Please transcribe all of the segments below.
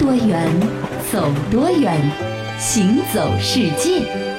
多远，走多远，行走世界。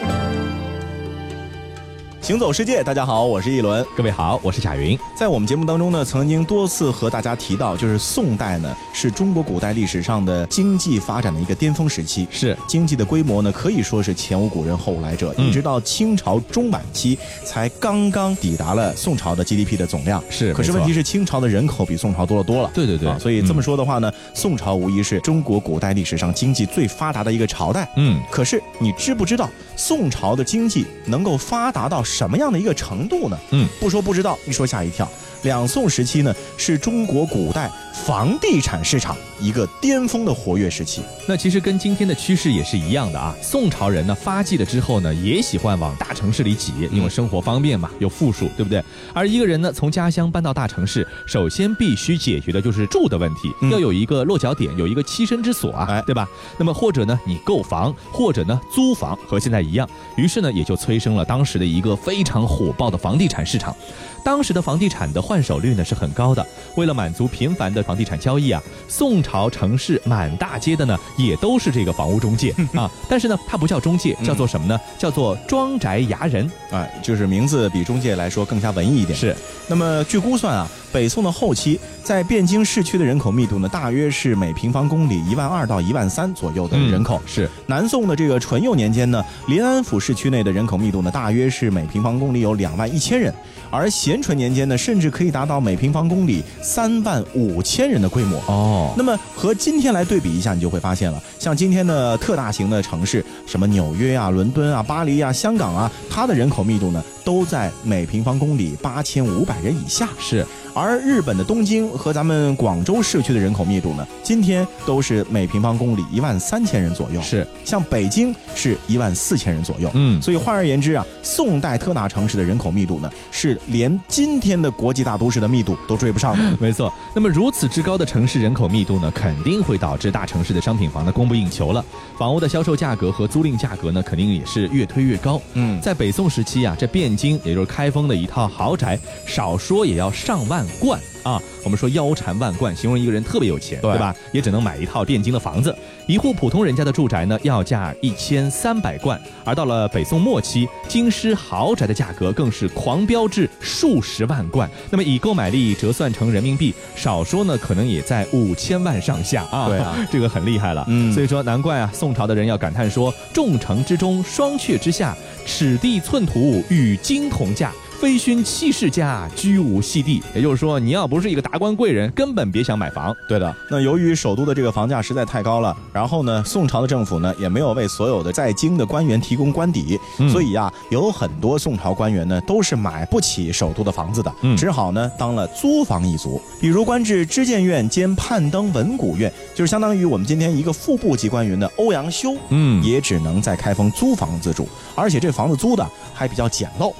行走世界，大家好，我是一轮，各位好，我是贾云。在我们节目当中呢，曾经多次和大家提到，就是宋代呢是中国古代历史上的经济发展的一个巅峰时期，是经济的规模呢可以说是前无古人后无来者，一直到清朝中晚期才刚刚抵达了宋朝的 GDP 的总量。是，可是问题是清朝的人口比宋朝多了多了。对对对，所以这么说的话呢，宋朝无疑是中国古代历史上经济最发达的一个朝代。嗯，可是你知不知道宋朝的经济能够发达到什么样的一个程？度呢？嗯，不说不知道，一说吓一跳。两宋时期呢，是中国古代房地产市场一个巅峰的活跃时期。那其实跟今天的趋势也是一样的啊。宋朝人呢发迹了之后呢，也喜欢往大城市里挤，因为生活方便嘛，又富庶，对不对？而一个人呢从家乡搬到大城市，首先必须解决的就是住的问题，要有一个落脚点，有一个栖身之所啊，哎对吧？那么或者呢你购房，或者呢租房，和现在一样。于是呢也就催生了当时的一个非常火爆的房地产市场。当时的房地产的换手率呢是很高的，为了满足频繁的房地产交易啊，宋朝城市满大街的呢也都是这个房屋中介 啊，但是呢它不叫中介，叫做什么呢？叫做庄宅牙人，啊，就是名字比中介来说更加文艺一点。是，那么据估算啊，北宋的后期，在汴京市区的人口密度呢，大约是每平方公里一万二到一万三左右的人口。是，南宋的这个淳佑年间呢，临安府市区内的人口密度呢，大约是每平方公里有两万一千人，而咸淳年间呢，甚至可以达到每平方公里三万五千人的规模哦。那么和今天来对比一下，你就会发现了，像今天的特大型的城市，什么纽约啊、伦敦啊、巴黎啊、香港啊，它的人口密度呢，都在每平方公里八千五百人以下。是。而日本的东京和咱们广州市区的人口密度呢，今天都是每平方公里一万三千人左右。是，像北京是一万四千人左右。嗯，所以换而言之啊，宋代特大城市的人口密度呢，是连今天的国际大都市的密度都追不上的。没错。那么如此之高的城市人口密度呢，肯定会导致大城市的商品房的供不应求了，房屋的销售价格和租赁价格呢，肯定也是越推越高。嗯，在北宋时期啊，这汴京也就是开封的一套豪宅，少说也要上万贯。啊，我们说腰缠万贯，形容一个人特别有钱，对吧？也只能买一套汴京的房子。一户普通人家的住宅呢，要价一千三百贯。而到了北宋末期，京师豪宅的价格更是狂飙至数十万贯。那么以购买力折算成人民币，少说呢，可能也在五千万上下啊。对啊，这个很厉害了。嗯，所以说难怪啊，宋朝的人要感叹说：“众城之中，双阙之下，尺地寸土与金同价。”非勋七世家，居无系地。也就是说，你要不是一个达官贵人，根本别想买房。对的。那由于首都的这个房价实在太高了，然后呢，宋朝的政府呢也没有为所有的在京的官员提供官邸，所以啊，有很多宋朝官员呢都是买不起首都的房子的，只好呢当了租房一族。比如官至知谏院兼判登文古院，就是相当于我们今天一个副部级官员的欧阳修，嗯，也只能在开封租房子住，而且这房子租的还比较简陋。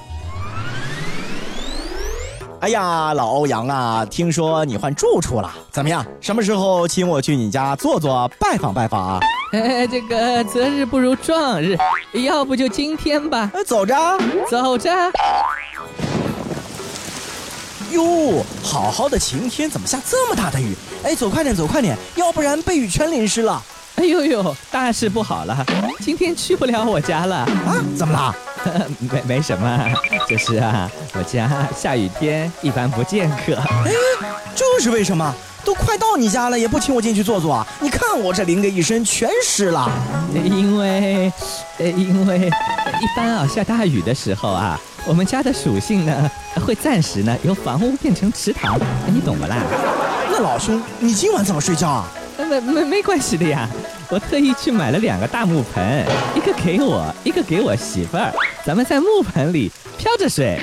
哎呀，老欧阳啊，听说你换住处了，怎么样？什么时候请我去你家坐坐，拜访拜访啊？哎，这个择日不如撞日，要不就今天吧。走着，走着。哟，好好的晴天，怎么下这么大的雨？哎，走快点，走快点，要不然被雨全淋湿了。哎呦呦，大事不好了，今天去不了我家了。啊？怎么了？没没什么，就是啊，我家下雨天一般不见客。哎，这是为什么？都快到你家了，也不请我进去坐坐？你看我这淋的一身全湿了。因为，呃，因为一般啊，下大雨的时候啊，我们家的属性呢，会暂时呢由房屋变成池塘，你懂不啦？那老兄，你今晚怎么睡觉啊？没没没关系的呀，我特意去买了两个大木盆，一个给我，一个给我媳妇儿，咱们在木盆里漂着水。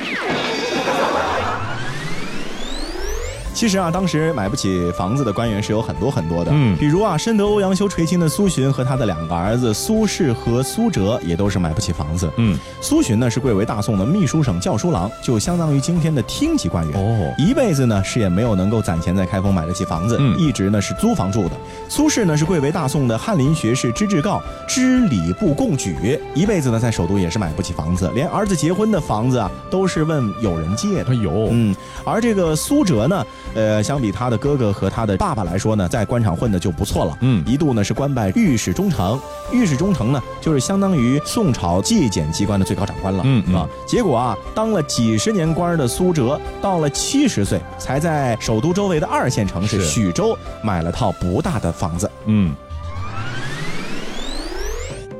其实啊，当时买不起房子的官员是有很多很多的，嗯，比如啊，深得欧阳修垂青的苏洵和他的两个儿子苏轼和苏辙也都是买不起房子，嗯，苏洵呢是贵为大宋的秘书省校书郎，就相当于今天的厅级官员，哦，一辈子呢是也没有能够攒钱在开封买得起房子，嗯，一直呢是租房住的。苏轼呢是贵为大宋的翰林学士知制诰、知礼部贡举，一辈子呢在首都也是买不起房子，连儿子结婚的房子啊都是问友人借的，哎呦，嗯，而这个苏辙呢。呃，相比他的哥哥和他的爸爸来说呢，在官场混的就不错了。嗯一度呢是官拜御史中丞，御史中丞呢就是相当于宋朝纪检机关的最高长官了。嗯嗯啊，结果啊，当了几十年官的苏辙，到了七十岁才在首都周围的二线城市是许州买了套不大的房子。嗯，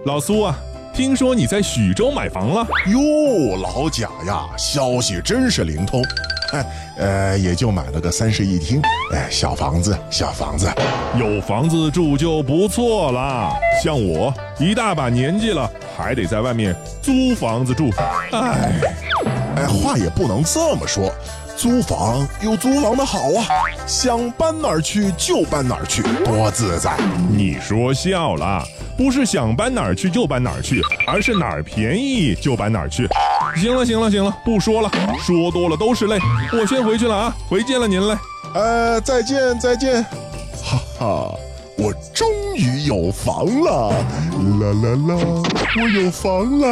老苏啊，听说你在许州买房了？哟，老贾呀，消息真是灵通。哎，呃，也就买了个三室一厅，哎，小房子，小房子。有房子住就不错啦。像我一大把年纪了，还得在外面租房子住。哎，哎，话也不能这么说，租房有租房的好啊，想搬哪儿去就搬哪儿去，多自在。你说笑了，不是想搬哪儿去就搬哪儿去，而是哪儿便宜就搬哪儿去。行了行了行了，不说了，说多了都是泪。我先回去了啊，回见了您嘞。呃，再见再见，哈哈，我终于有房了，啦啦啦，我有房啦，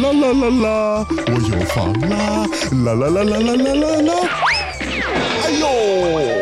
啦啦啦啦，我有房啦，啦啦啦啦啦啦啦啦，哎呦！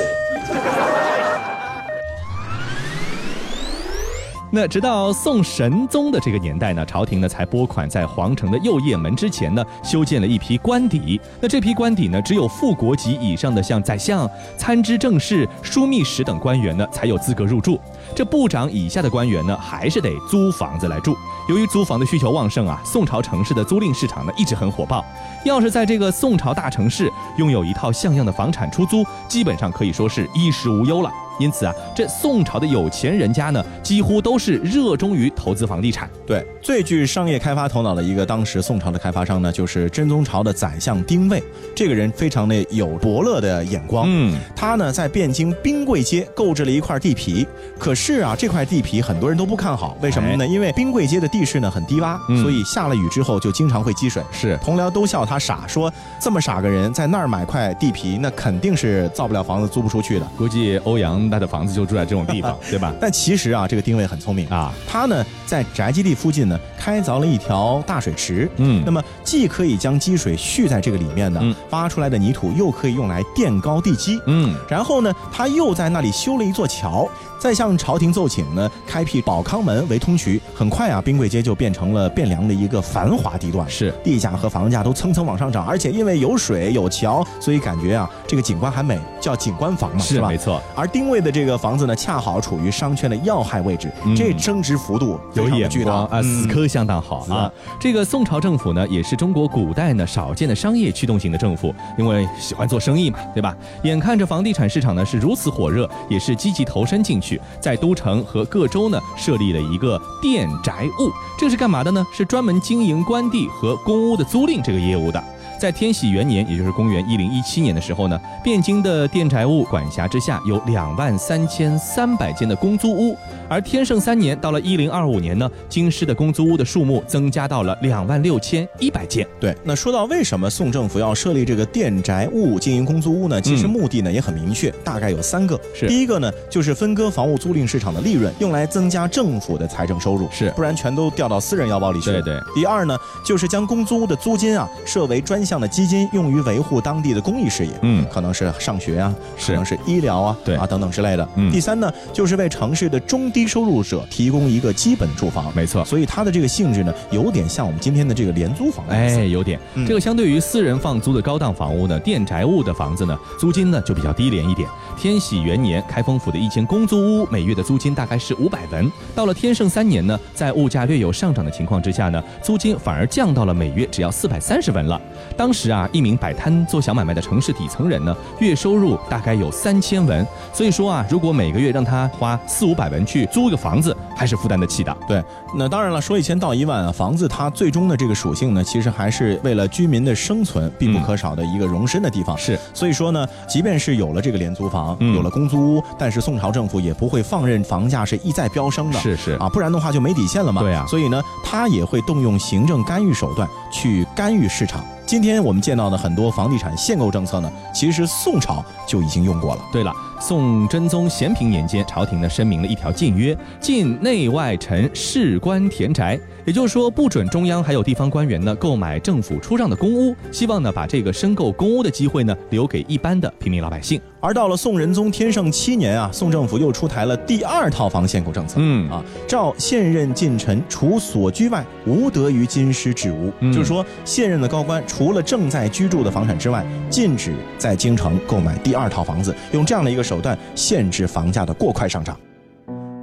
那直到宋神宗的这个年代呢，朝廷呢才拨款在皇城的右掖门之前呢修建了一批官邸。那这批官邸呢，只有副国级以上的像宰相、参知政事、枢密使等官员呢才有资格入住。这部长以下的官员呢，还是得租房子来住。由于租房的需求旺盛啊，宋朝城市的租赁市场呢一直很火爆。要是在这个宋朝大城市拥有一套像样的房产出租，基本上可以说是衣食无忧了。因此啊，这宋朝的有钱人家呢，几乎都是热衷于投资房地产。对，最具商业开发头脑的一个当时宋朝的开发商呢，就是真宗朝的宰相丁谓。这个人非常的有伯乐的眼光，嗯，他呢在汴京兵贵街购置了一块地皮。可是啊，这块地皮很多人都不看好，为什么呢？因为兵贵街的地势呢很低洼，嗯所以下了雨之后就经常会积水。是同僚都笑他傻，说这么傻个人在那儿买块地皮，那肯定是造不了房子，租不出去的。估计欧阳他的房子就住在这种地方，对吧？但其实啊，这个丁谓很聪明。啊，他呢在宅基地附近呢开凿了一条大水池，嗯。那么既可以将积水蓄在这个里面呢，嗯。挖出来的泥土又可以用来垫高地基，嗯，然后呢，他又在那里修了一座桥，再向朝廷奏请呢，开辟保康门为通衢。很快啊，冰柜街就变成了汴梁的一个繁华地段，是。地价和房价都蹭蹭往上涨，而且因为有水有桥，所以感觉啊，这个景观还美，叫景观房嘛，是吧？是没？错，而丁谓的这个房子呢，恰好处于商圈的要害位置，嗯这增值幅度有眼巨大光啊，死磕相当好是啊。这个宋朝政府呢，也是中国古代呢少见的商业驱动型的政府，因为喜欢做生意嘛，对吧？眼看着房地产市场呢是如此火热，也是积极投身进去，在都城和各州呢设立了一个店宅务，这是干嘛的呢？是专门经营官地和公屋的租赁这个业务的。在天禧元年，也就是公元一零一七年的时候呢，汴京的店宅务管辖之下有两万三千三百间的公租屋，而天圣三年，到了一零二五年呢，京师的公租屋的数目增加到了两万六千一百间。对，那说到为什么宋政府要设立这个店宅务经营公租屋呢？其实嗯目的呢也很明确，大概有三个。是第一个呢，就是分割房屋租赁市场的利润，用来增加政府的财政收入，是不然全都掉到私人腰包里去了。对对第二呢，就是将公租屋的租金啊设为专项的基金，用于维护当地的公益事业。嗯可能是上学啊，是可能是医疗啊，对啊等等之类的。嗯第三呢，就是为城市的中低收入者提供一个基本住房。没错。所以它的这个性质呢，有点像我们今天的这个廉租房。哎，有点。嗯这个相对于私人放租的高档房屋呢，电宅物的房子呢，租金呢就比较低廉一点。天禧元年，开封府的一间公租屋每月的租金大概是五百文。到了天圣三年呢，在物价略有上涨的情况之下呢，租金反而降到了每月只要四百三十文了。当时啊，一名摆摊做小买卖的城市底层人呢，月收入大概有三千文。所以说啊，如果每个月让他花四五百文去租一个房子，还是负担得起的。对，那当然了，说一千道一万啊，房子它最终的这个属性呢，其实还是为了居民的生存必不可少的一个容身的地方。是，所以说呢，即便是有了这个廉租房，嗯有了公租屋，但是宋朝政府也不会放任房价是一再飙升的。是是啊，不然的话就没底线了嘛。对啊所以呢，他也会动用行政干预手段去干预市场。今天我们见到的很多房地产限购政策呢，其实宋朝就已经用过了。对了，宋真宗咸平年间，朝廷呢声明了一条禁约，禁内外臣士官田宅，也就是说不准中央还有地方官员呢购买政府出让的公屋，希望呢把这个申购公屋的机会呢留给一般的平民老百姓。而到了宋仁宗天圣七年啊，宋政府又出台了第二套房限购政策。嗯啊，照现任近臣除所居外，无得于京师置屋。嗯就是说，现任的高官除了正在居住的房产之外，禁止在京城购买第二套房子，用这样的一个手段限制房价的过快上涨。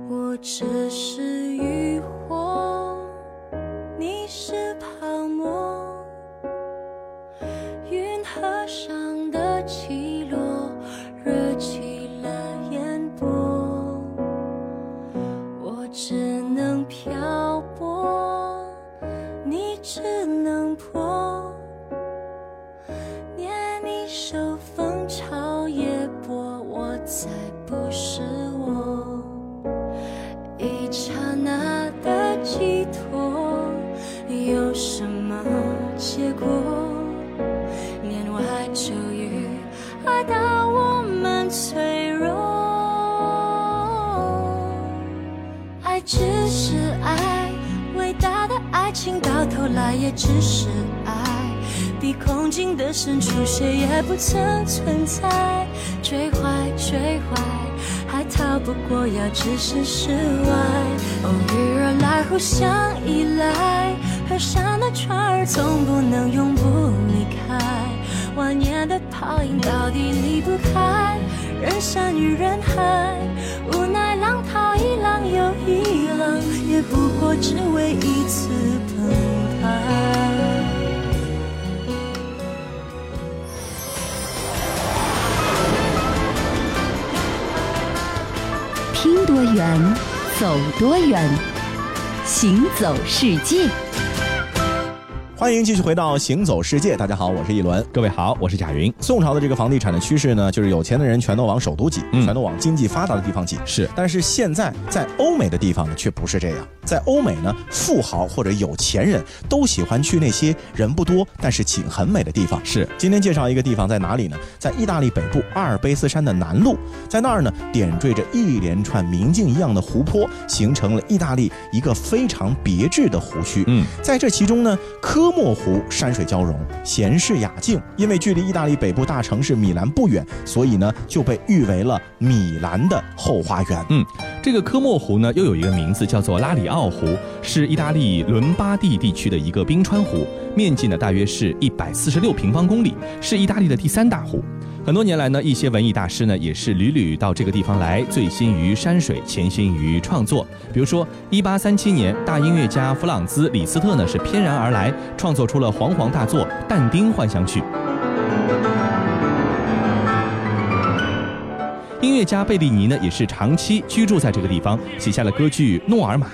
我只是爱也只是爱。比空境的深处，谁也不曾存在。追怀，追怀。还逃不过要置身事外。偶遇而来，互相依赖，河上的船儿总不能永不离开。万年的泡影到底离不开人山与人海，无奈浪淘一浪又一浪，也不过只为一次澎湃。听多远，走多远，行走世界。欢迎继续回到《行走世界》，大家好，我是一轮。各位好，我是贾云。宋朝的这个房地产的趋势呢，就是有钱的人全都往首都挤，嗯全都往经济发达的地方挤。是但是现在在欧美的地方呢，却不是这样。在欧美呢，富豪或者有钱人都喜欢去那些人不多但是景很美的地方。是，今天介绍一个地方在哪里呢？在意大利北部阿尔卑斯山的南麓，在那儿呢，点缀着一连串明镜一样的湖泊，形成了意大利一个非常别致的湖区。嗯，在这其中呢，科莫湖山水交融，闲适雅静。因为距离意大利北部大城市米兰不远，所以呢就被誉为了米兰的后花园。嗯，这个科莫湖呢，又有一个名字叫做拉里奥湖，是意大利伦巴第地区的一个冰川湖，面积呢大约是一百四十六平方公里，是意大利的第三大湖。很多年来呢，一些文艺大师呢也是屡屡到这个地方来，醉心于山水，潜心于创作。比如说，一八三七年，大音乐家弗朗兹·李斯特呢是翩然而来，创作出了煌煌大作《但丁幻想曲》。音乐家贝利尼呢也是长期居住在这个地方，写下了歌剧《诺尔玛》。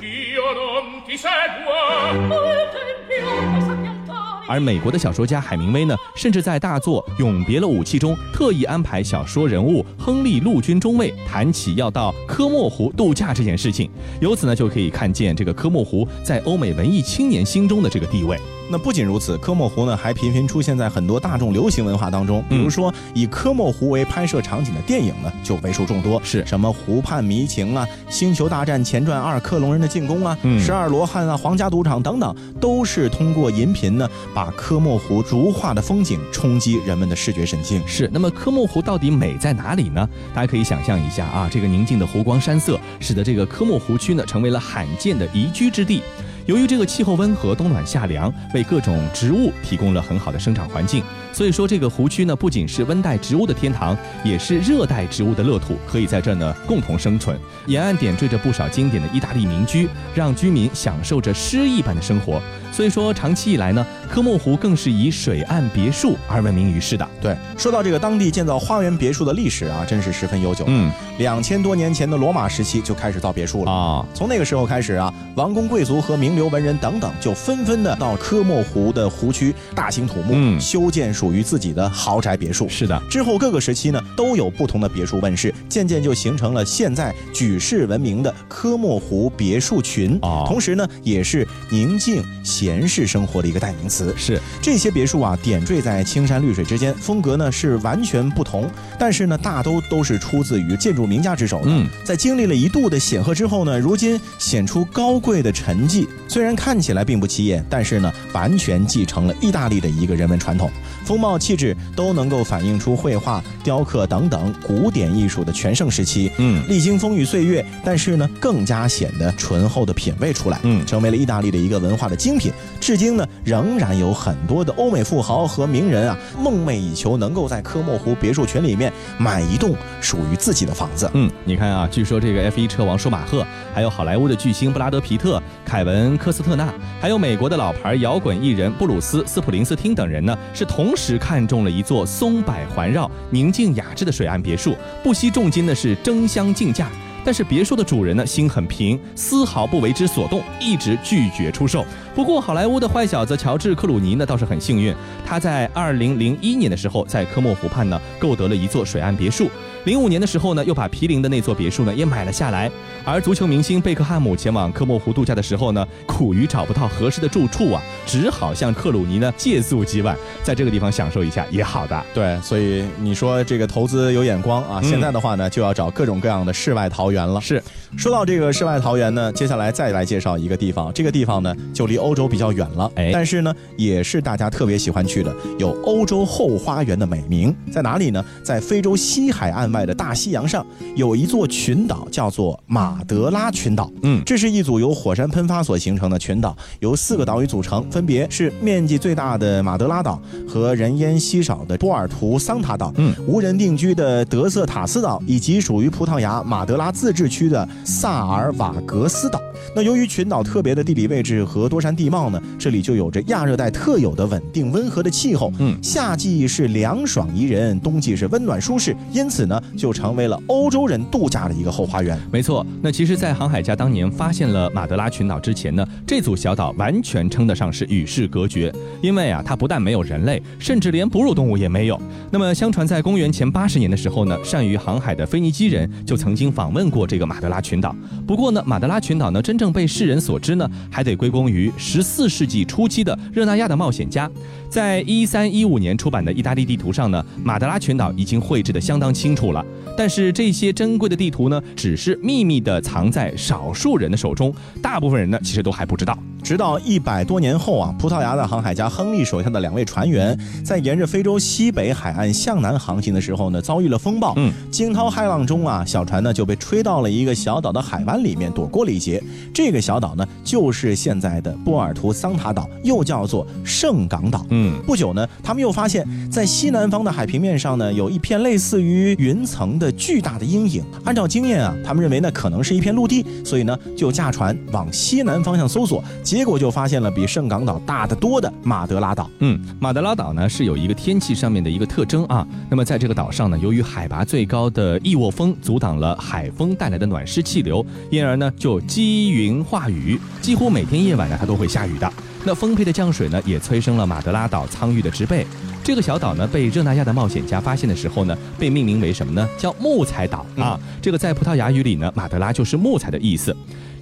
而美国的小说家海明威呢，甚至在大作《永别了武器》中特意安排小说人物亨利陆军中尉谈起要到科莫湖度假这件事情，由此呢就可以看见这个科莫湖在欧美文艺青年心中的这个地位。那不仅如此，科莫湖呢还频频出现在很多大众流行文化当中，比如说以科莫湖为拍摄场景的电影呢就为数众多，是什么《湖畔迷情》啊，《星球大战前传二：克隆人的进攻》啊，嗯十二罗汉》啊，《皇家赌场》等等，都是通过银屏呢把科莫湖如画的风景冲击人们的视觉神经。是，那么科莫湖到底美在哪里呢？大家可以想象一下啊，这个宁静的湖光山色，使得这个科莫湖区呢成为了罕见的宜居之地。由于这个气候温和，冬暖夏凉，为各种植物提供了很好的生长环境，所以说这个湖区呢不仅是温带植物的天堂，也是热带植物的乐土，可以在这呢共同生存。沿岸点缀着不少经典的意大利民居，让居民享受着诗意般的生活。所以说，长期以来呢，科莫湖更是以水岸别墅而闻名于世的。对，说到这个当地建造花园别墅的历史啊，真是十分悠久。嗯两千多年前的罗马时期就开始造别墅了。啊，从那个时候开始啊，王公贵族和名流文人等等就纷纷的到科莫湖的湖区大兴土木，嗯修建属于自己的豪宅别墅。是的，之后各个时期呢，都有不同的别墅问世，渐渐就形成了现在举世闻名的科莫湖别墅群。哦同时呢，也是宁静闲适生活的一个代名词。是这些别墅啊，点缀在青山绿水之间，风格呢是完全不同，但是呢，大都都是出自于建筑名家之手的。嗯在经历了一度的显赫之后呢，如今显出高贵的沉寂。虽然看起来并不起眼，但是呢，完全继承了意大利的一个人文传统，风貌气质都能够反映出绘画、雕刻等等古典艺术的全盛时期。嗯历经风雨岁月，但是呢，更加显得醇厚的品味出来，嗯成为了意大利的一个文化的精品。至今呢，仍然有很多的欧美富豪和名人啊，梦寐以求能够在科莫湖别墅群里面买一栋属于自己的房子。嗯，你看啊，据说这个 F1 车王舒马赫，还有好莱坞的巨星布拉德皮特、凯文科斯特纳，还有美国的老牌摇滚艺人布鲁斯斯普林斯汀等人呢，是同时看中了一座松柏环绕、宁静雅致的水岸别墅，不惜重金的是争相竞价。但是别墅的主人呢，心很平，丝毫不为之所动，一直拒绝出售。不过，好莱坞的坏小子乔治克鲁尼呢，倒是很幸运，他在二零零一年的时候，在科莫湖畔呢，购得了一座水岸别墅。零五年的时候呢，又把毗邻的那座别墅呢也买了下来。而足球明星贝克汉姆前往科莫湖度假的时候呢，苦于找不到合适的住处啊，只好向克鲁尼呢借宿几晚，在这个地方享受一下也好的。对，所以你说这个投资有眼光啊，嗯现在的话呢，就要找各种各样的世外桃源了。是，说到这个世外桃源呢，接下来再来介绍一个地方，这个地方呢就离欧洲比较远了，哎但是呢也是大家特别喜欢去的，有欧洲后花园的美名，在哪里呢？在非洲西海岸外的大西洋上，有一座群岛叫做马德拉群岛。嗯这是一组由火山喷发所形成的群岛，由四个岛屿组成，分别是面积最大的马德拉岛和人烟稀少的波尔图桑塔岛，嗯，无人定居的德瑟塔斯岛，以及属于葡萄牙马德拉自治区的萨尔瓦格斯岛。那由于群岛特别的地理位置和多山地貌呢，这里就有着亚热带特有的稳定温和的气候。嗯夏季是凉爽宜人，冬季是温暖舒适，因此呢，就成为了欧洲人度假的一个后花园。没错，那其实，在航海家当年发现了马德拉群岛之前呢，这组小岛完全称得上是与世隔绝，因为啊，它不但没有人类，甚至连哺乳动物也没有。那么，相传在公元前八十年的时候呢，善于航海的腓尼基人就曾经访问过这个马德拉群岛。不过呢，马德拉群岛呢，真正被世人所知呢，还得归功于十四世纪初期的热那亚的冒险家。在一三一五年出版的意大利地图上呢，马德拉群岛已经绘制的相当清楚楚了。但是这些珍贵的地图呢，只是秘密的藏在少数人的手中，大部分人呢，其实都还不知道。直到一百多年后啊，葡萄牙的航海家亨利手下的两位船员在沿着非洲西北海岸向南航行的时候呢，遭遇了风暴。嗯，惊涛骇浪中啊，小船呢就被吹到了一个小岛的海湾里面，躲过了一劫。这个小岛呢，就是现在的波尔图桑塔岛，又叫做圣港岛。嗯，不久呢，他们又发现，在西南方的海平面上呢，有一片类似于云云层的巨大的阴影。按照经验啊，他们认为那可能是一片陆地，所以呢，就驾船往西南方向搜索，结果就发现了比圣港岛大得多的马德拉岛。嗯，马德拉岛呢是有一个天气上面的一个特征啊。那么在这个岛上呢，由于海拔最高的异沃风阻挡了海风带来的暖湿气流，因而呢就积云化雨，几乎每天夜晚呢它都会下雨的。那丰沛的降水呢，也催生了马德拉岛苍郁的植被。这个小岛呢，被热那亚的冒险家发现的时候呢，被命名为什么呢？叫木材岛啊。这个在葡萄牙语里呢，马德拉就是木材的意思。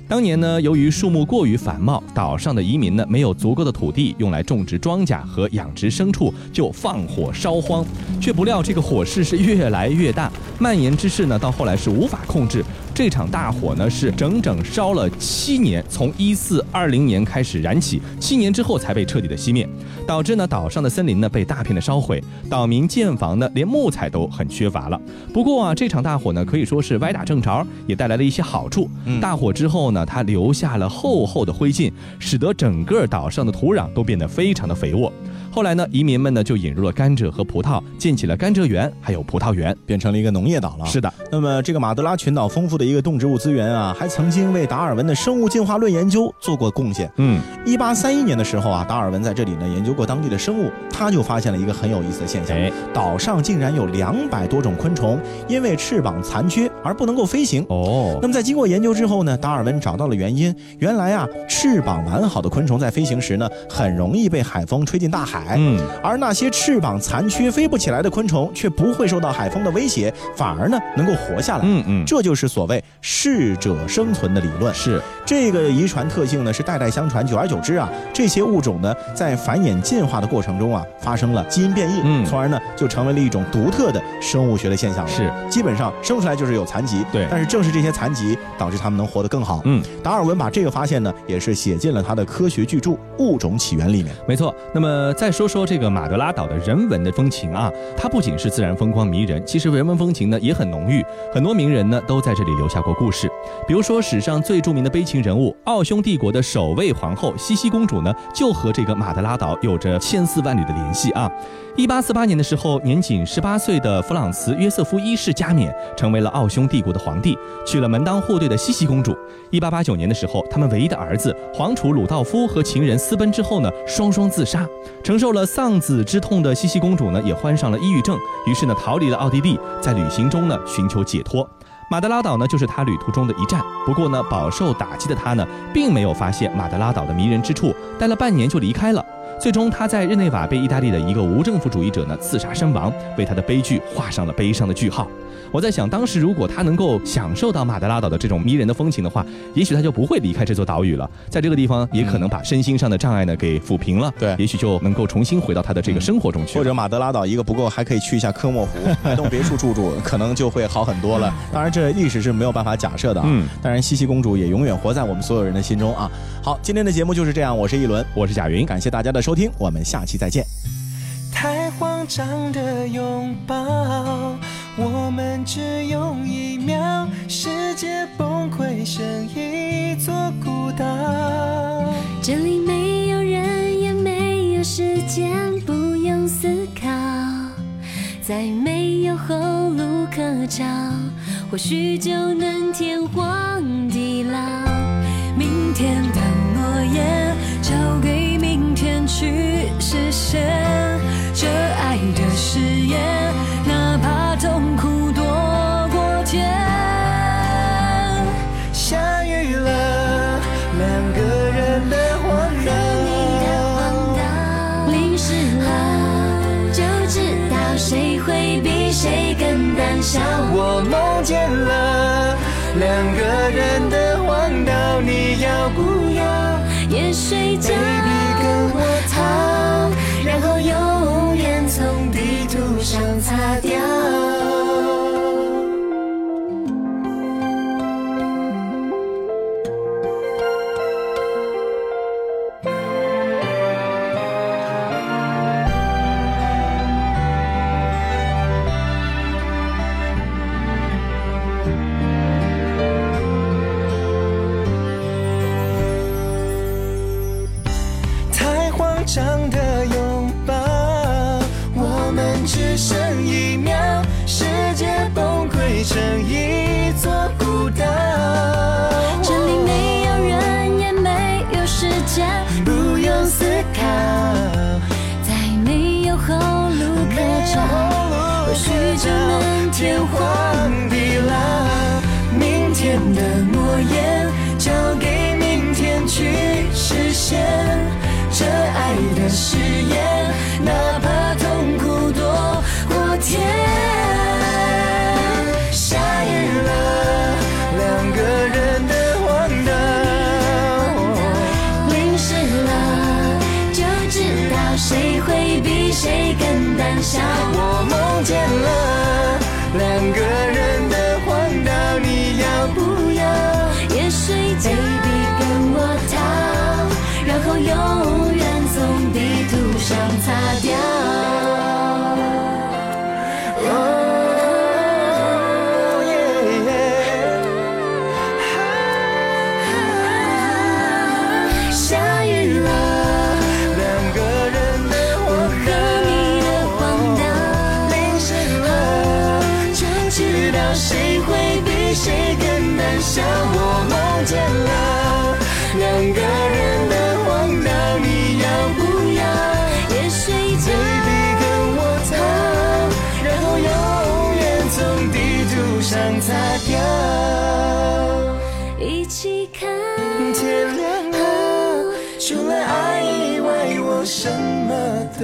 当年呢，由于树木过于繁茂，岛上的移民呢没有足够的土地用来种植庄稼和养殖牲畜，就放火烧荒。却不料这个火势是越来越大，蔓延之势呢，到后来是无法控制。这场大火呢是整整烧了七年，从一四二零年开始燃起，七年之后才被彻底的熄灭，导致呢岛上的森林呢被大片的烧毁，岛民建房呢连木材都很缺乏了。不过啊，这场大火呢可以说是歪打正着，也带来了一些好处。大火之后呢，它留下了厚厚的灰烬，使得整个岛上的土壤都变得非常的肥沃。后来呢，移民们呢就引入了甘蔗和葡萄，建起了甘蔗园，还有葡萄园。变成了一个农业岛了。是的，那么这个马德拉群岛丰富的一个动植物资源啊，还曾经为达尔文的生物进化论研究做过贡献。嗯，一八三一年的时候啊，达尔文在这里呢研究过当地的生物，他就发现了一个很有意思的现象：哎岛上竟然有两百多种昆虫因为翅膀残缺而不能够飞行。哦那么在经过研究之后呢，达尔文找到了原因。原来啊，翅膀完好的昆虫在飞行时呢，很容易被海风吹进大海。海。嗯，而那些翅膀残缺、飞不起来的昆虫，却不会受到海风的威胁，反而呢能够活下来。嗯嗯这就是所谓适者生存的理论。是这个遗传特性呢是代代相传，久而久之啊，这些物种呢在繁衍进化的过程中啊发生了基因变异，嗯从而呢就成为了一种独特的生物学的现象了。是，基本上生出来就是有残疾，对但是正是这些残疾导致他们能活得更好。嗯，达尔文把这个发现呢也是写进了他的科学巨著《物种起源》里面。没错，那么再说说这个马德拉岛的人文的风情啊，它不仅是自然风光迷人，其实人文风情呢也很浓郁，很多名人呢都在这里留下过故事。比如说史上最著名的悲情人物奥匈帝国的首位皇后茜茜公主呢，就和这个马德拉岛有着千丝万缕的联系啊。一八四八年的时候，年仅十八岁的弗朗茨约瑟夫一世加冕，成为了奥匈帝国的皇帝，娶了门当户对的茜茜公主。一八八九年的时候，他们唯一的儿子皇储鲁道夫和情人私奔之后呢，双双自杀。承受了丧子之痛的茜茜公主呢，也患上了抑郁症，于是呢，逃离了奥地利，在旅行中呢，寻求解脱。马德拉岛呢，就是她旅途中的一站。不过呢，饱受打击的她呢，并没有发现马德拉岛的迷人之处，待了半年就离开了。最终，他在日内瓦被意大利的一个无政府主义者呢刺杀身亡，为他的悲剧画上了悲伤的句号。我在想，当时如果他能够享受到马德拉岛的这种迷人的风情的话，也许他就不会离开这座岛屿了，在这个地方也可能把身心上的障碍呢给抚平了，对也许就能够重新回到他的这个生活中去。或者马德拉岛一个不够，还可以去一下科莫湖，买栋别墅住住，可能就会好很多了。当然，这历史是没有办法假设的啊。嗯当然，茜茜公主也永远活在我们所有人的心中啊。好，今天的节目就是这样，我是一轮，我是贾云，感谢大家的收听，我们下期再见。太慌张的拥抱，我们只用一秒，世界崩溃成一座孤岛。这里没有人，也没有时间，不用思考，再没有后路可找，或许就能天荒地老。明天的诺言去实现，这爱的誓言，哪怕痛苦多过天。下雨了，两个人的荒唐。淋湿了，就知道谁会比谁更胆小。我梦见了两个人的荒岛，你要不要也睡觉更胆小。我梦见了两个人的荒岛，你要不要也睡觉，？Baby 跟我逃，然后永远从地图上擦掉。一起看天亮了，除了爱以外，我我什么都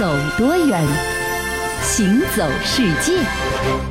走多远，行走世界。